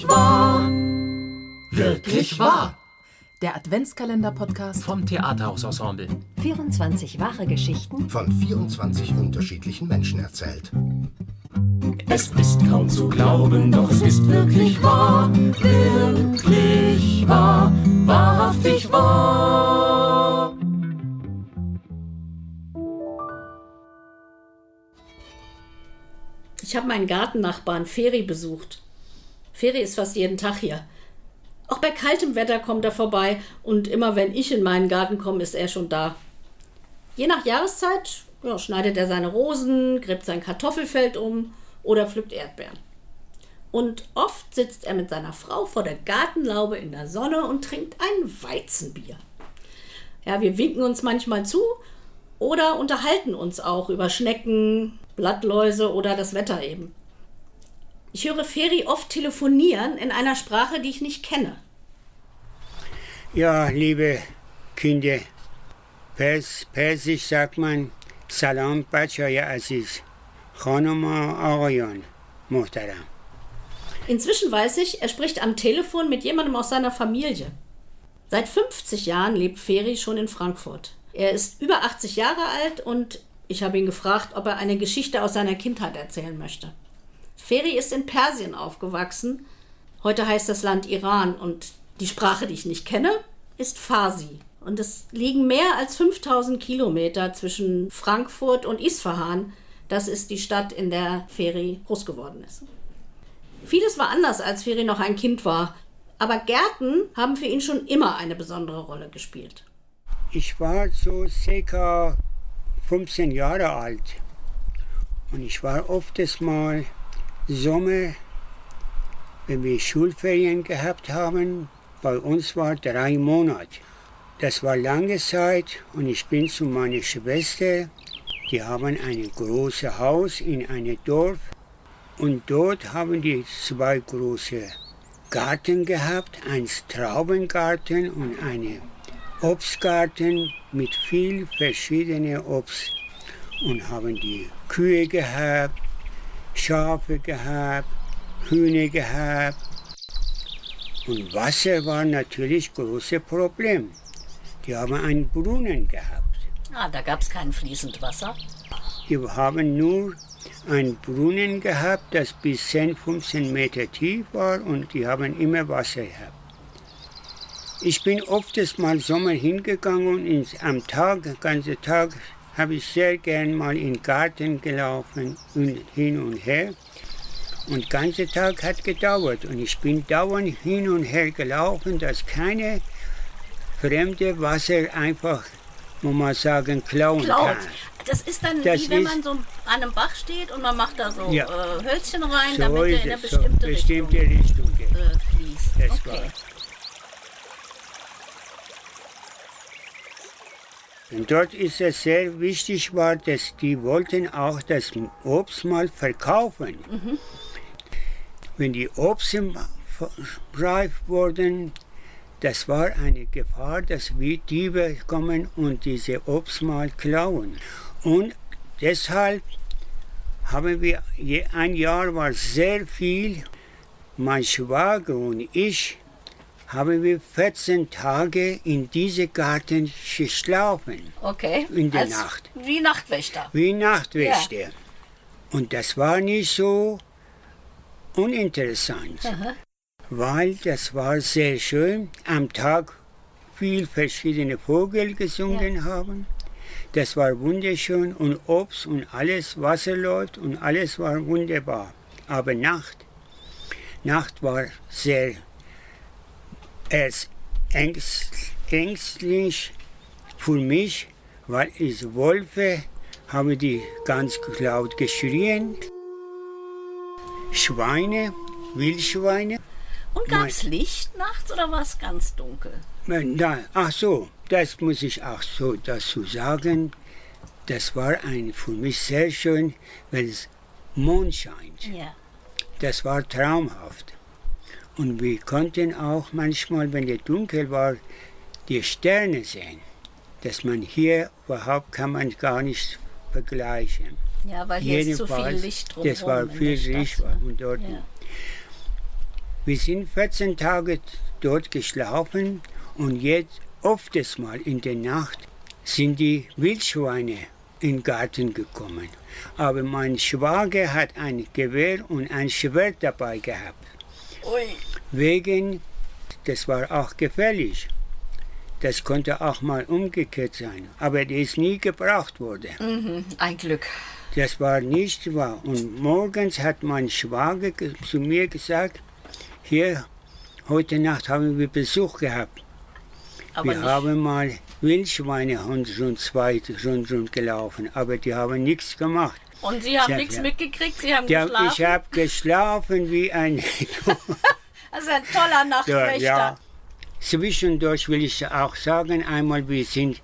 Wirklich wahr. Wirklich wahr. Der Adventskalender-Podcast vom Theaterhausensemble. 24 wahre Geschichten von 24 unterschiedlichen Menschen erzählt. Es ist kaum zu glauben, doch es ist wirklich wahr. Wirklich wahr. Wahrhaftig wahr. Ich habe meinen Gartennachbarn Feri besucht. Feri ist fast jeden Tag hier. Auch bei kaltem Wetter kommt er vorbei und immer wenn ich in meinen Garten komme, ist er schon da. Je nach Jahreszeit ja, schneidet er seine Rosen, gräbt sein Kartoffelfeld um oder pflückt Erdbeeren. Und oft sitzt er mit seiner Frau vor der Gartenlaube in der Sonne und trinkt ein Weizenbier. Ja, wir winken uns manchmal zu oder unterhalten uns auch über Schnecken, Blattläuse oder das Wetter eben. Ich höre Feri oft telefonieren in einer Sprache, die ich nicht kenne. Ja, liebe Kinder, Pers, Persisch sagt man Salam Bachaya Aziz, Khanoma Arayan, Muhtaram. Inzwischen weiß ich, er spricht am Telefon mit jemandem aus seiner Familie. Seit 50 Jahren lebt Feri schon in Frankfurt. Er ist über 80 Jahre alt und ich habe ihn gefragt, ob er eine Geschichte aus seiner Kindheit erzählen möchte. Feri ist in Persien aufgewachsen. Heute heißt das Land Iran und die Sprache, die ich nicht kenne, ist Farsi. Und es liegen mehr als 5000 Kilometer zwischen Frankfurt und Isfahan. Das ist die Stadt, in der Feri groß geworden ist. Vieles war anders, als Feri noch ein Kind war. Aber Gärten haben für ihn schon immer eine besondere Rolle gespielt. Ich war so circa 15 Jahre alt. Und ich war oft mal Sommer, wenn wir Schulferien gehabt haben, bei uns war drei Monate. Das war lange Zeit und ich bin zu meiner Schwester. Die haben ein großes Haus in einem Dorf und dort haben die zwei große Garten gehabt, ein Traubengarten und einen Obstgarten mit viel verschiedenen Obst und haben die Kühe gehabt, Schafe gehabt, Hühner gehabt. Und Wasser war natürlich großes Problem. Die haben einen Brunnen gehabt. Ah, da gab es kein fließend Wasser. Die haben nur einen Brunnen gehabt, das bis 10, 15 Meter tief war und die haben immer Wasser gehabt. Ich bin oft mal Sommer hingegangen und ins, am Tag, den ganzen Tag, habe ich sehr gern mal in den Garten gelaufen und hin und her. Und den ganzen Tag hat gedauert und ich bin dauernd hin und her gelaufen, dass keine fremde Wasser einfach, muss man sagen, klauen Klaut. kann. Das ist dann Das wie wenn man so an einem Bach steht und man macht da so Ja. äh, Hölzchen rein, So damit er in eine es, so bestimmte, bestimmte Richtung Richtung äh, fließt. Das okay. war. Und dort ist es sehr wichtig war, dass die wollten auch das Obst mal verkaufen. Wenn die Obst reif wurden, das war eine Gefahr, dass wir Diebe kommen und diese Obst mal klauen. Und deshalb haben wir, ein Jahr war sehr viel, mein Schwager und ich haben wir 14 Tage in diesem Garten geschlafen, Okay. In der Als, Nacht. Wie Nachtwächter. wie Nachtwächter. Und das war nicht so uninteressant, weil das war sehr schön. Am Tag viel verschiedene Vögel gesungen haben. Das war wunderschön und Obst und alles, Wasser läuft und alles war wunderbar. Aber Nacht, Nacht war sehr erst ängst, ängstlich für mich, weil ich Wölfe haben die ganz laut geschrien. Schweine, Wildschweine. Und gab es Licht nachts oder war es ganz dunkel? Äh, Na, ach so, das muss ich auch so dazu sagen. Das war ein, für mich sehr schön, wenn es Mond scheint. Ja. Das war traumhaft. Und wir konnten auch manchmal, wenn es dunkel war, die Sterne sehen. Dass man hier überhaupt kann man gar nicht vergleichen. Ja, weil hier ist zu viel Licht drumherum. Das war viel Licht war ne? und dort. Ja. Wir sind 14 Tage dort geschlafen und jetzt oftens mal in der Nacht sind die Wildschweine in den Garten gekommen. Aber mein Schwager hat ein Gewehr und ein Schwert dabei gehabt. Wegen, das war auch gefährlich. Das konnte auch mal umgekehrt sein, aber das ist nie gebraucht worden. Mhm, ein Glück. Das war nicht wahr. Und morgens hat mein Schwager ge- zu mir gesagt, hier, heute Nacht haben wir Besuch gehabt. Aber wir nicht. haben mal Wildschweine rund zwei rund, rund gelaufen, aber die haben nichts gemacht. Und Sie haben nichts mitgekriegt? Sie haben Ja, geschlafen? ich habe geschlafen wie ein... Also ein toller Nachtwächter. ja. Zwischendurch will ich auch sagen, einmal wir sind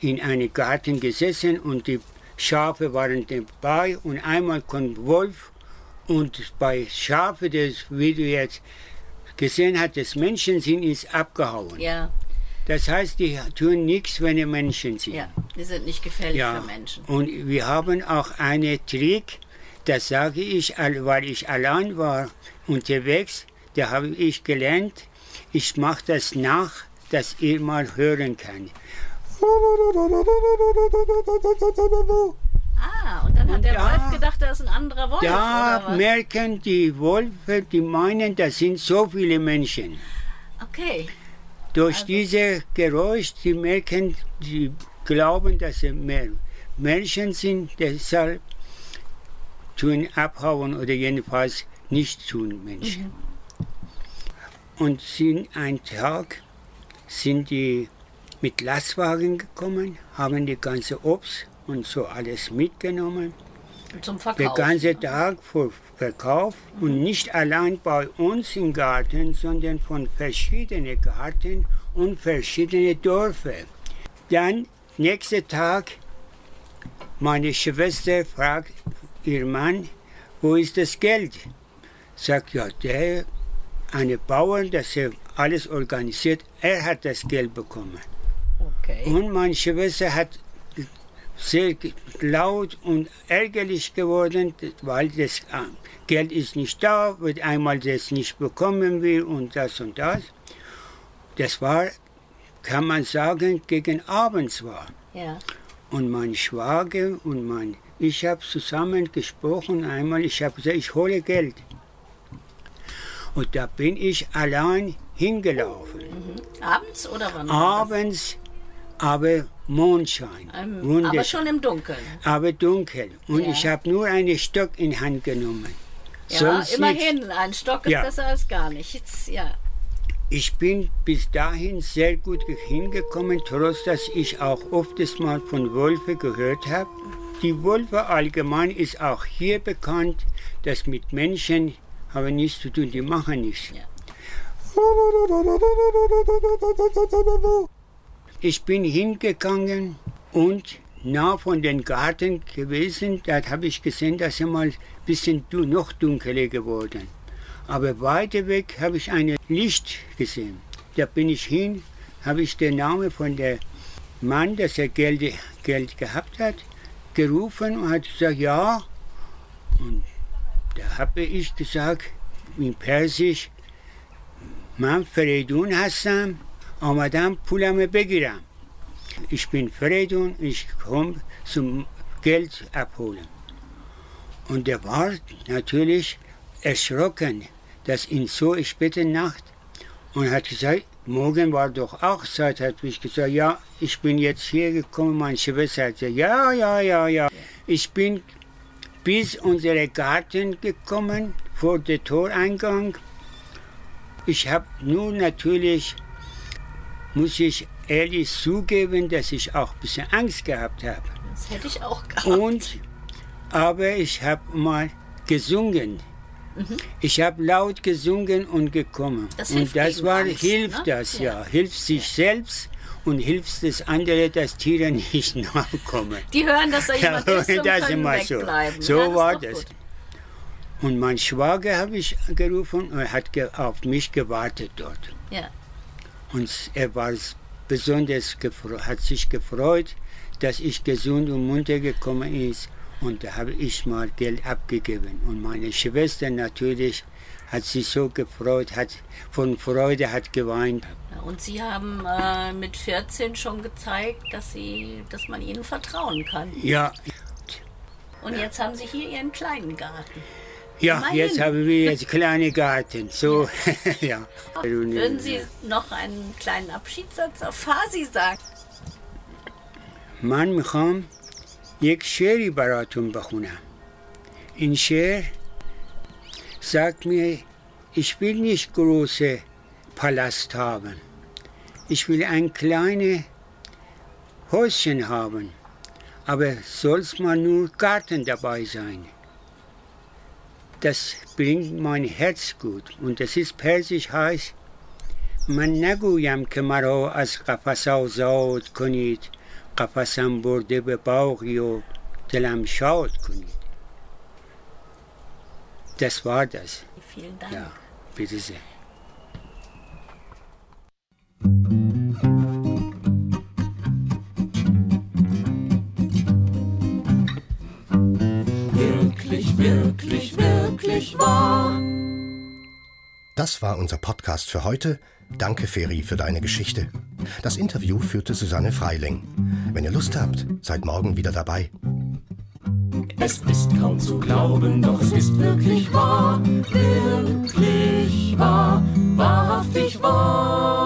in einem Garten gesessen und die Schafe waren dabei und einmal kommt Wolf und bei Schafe, das wie du jetzt gesehen hast, das Menschen sind, ist abgehauen. Ja, Das heißt, die tun nichts, wenn die Menschen sind. ja, die sind nicht gefährlich Ja, für Menschen. und wir haben auch einen Trick, das sage ich, weil ich allein war unterwegs, da habe ich gelernt, ich mache das nach, dass ihr mal hören kann. Ah, und dann hat der da- Wolf gedacht, da ist ein anderer Wolf, Da merken die Wölfe, die meinen, das sind so viele Menschen. Okay, Durch dieses Geräusch, die merken, die glauben, dass es mehr Menschen sind, deshalb tun abhauen oder jedenfalls nicht tun Menschen. Und sind ein Tag sind die mit Lastwagen gekommen, haben die ganze Obst und so alles mitgenommen. Zum Der Verkauf. ganze Tag für Verkauf und nicht allein bei uns im Garten, sondern von verschiedenen Garten und verschiedene Dörfer. Dann, nächster Tag, meine Schwester fragt ihr Mann, wo ist das Geld? Sagt, ja, der, eine Bauer, das er alles organisiert, er hat das Geld bekommen. Okay. Und meine Schwester hat sehr laut und ärgerlich geworden, weil das äh, Geld ist nicht da, wird einmal das nicht bekommen will und das und das. Das war, kann man sagen, gegen abends war. Ja. Und mein Schwager und mein, ich habe zusammen gesprochen einmal, ich habe gesagt, ich hole Geld. Und da bin ich allein hingelaufen. Abends oder wann? Abends, aber Mondschein. Ähm, Wunder- aber schon im Dunkeln. aber dunkel. Und Ja. ich habe nur einen Stock in Hand genommen. Ja, Sonst immerhin. nichts. Ein Stock ist Ja. besser als gar nichts. Ja. Ich bin bis dahin sehr gut hingekommen, trotz dass ich auch oftens mal von Wölfe gehört habe. Die Wölfe allgemein ist auch hier bekannt, dass mit Menschen haben nichts zu tun, die machen nichts. Ja. Ich bin hingegangen und nah von den Garten gewesen, da habe ich gesehen, dass immer ein bisschen noch dunkler geworden. Aber weiter weg habe ich ein Licht gesehen. Da bin ich hin, habe ich den Namen von dem Mann, dass er Geld, Geld gehabt hat, gerufen und hat gesagt, ja. Und da habe ich gesagt, in Persisch, Manfredun Hassan. آمدم پولم بگیرم ich bin Fredon, ich komme zum Geld abholen. Und er war natürlich erschrocken, dass in so später Nacht und hat gesagt, morgen war doch auch Zeit, hat ich gesagt, ja, ich bin jetzt hier gekommen, meine Schwester hat gesagt, ja, ja, ja, ja. Ich bin bis unsere Garten gekommen, vor der Toreingang. Ich habe nur natürlich, muss ich ehrlich zugeben, dass ich auch ein bisschen Angst gehabt habe. Das hätte ich auch gehabt. Und, aber ich habe mal gesungen. Ich habe laut gesungen und gekommen. Mhm. Das und das war, Angst, hilft ne? das, Ja. ja. Hilft sich selbst und hilft das andere, dass Tiere nicht nachkommen. Die hören, dass da jemand Ja, ist und das können immer so. So ja, war das. gut. Und mein Schwager habe ich gerufen und er hat auf mich gewartet dort. Ja. Und er war besonders hat sich gefreut, dass ich gesund und munter gekommen ist. Und da habe ich mal Geld abgegeben. Und meine Schwester natürlich hat sich so gefreut, hat von Freude hat geweint. Und Sie haben äh, mit 14 schon gezeigt, dass, Sie, dass man Ihnen vertrauen kann. Ja, Und jetzt haben Sie hier Ihren kleinen Garten. ja Immerhin. jetzt haben wir jetzt kleine Garten. So, ja. Würden Sie noch einen kleinen Abschiedssatz auf Farsi sagen? من میخوام یک شعری براتون بخونم این شعر sagt mir, ich will nicht große Palast haben. Ich will ein kleines Häuschen haben. Aber soll's mal nur Garten dabei sein. Das bringt mein Herz gut. Und das ist persisch heißt, من نگویم که مرا از قفس آزاد کنید قفسم برده به باغی و دلم شاد کنید Das war das. Vielen Dank. Ja, bitte sehr. Das war unser Podcast für heute. Danke, Feri, für deine Geschichte. Das Interview führte Susanne Freiling. Wenn ihr Lust habt, seid morgen wieder dabei. Es ist kaum zu glauben, doch es ist wirklich wahr, wirklich wahr, wahrhaftig wahr.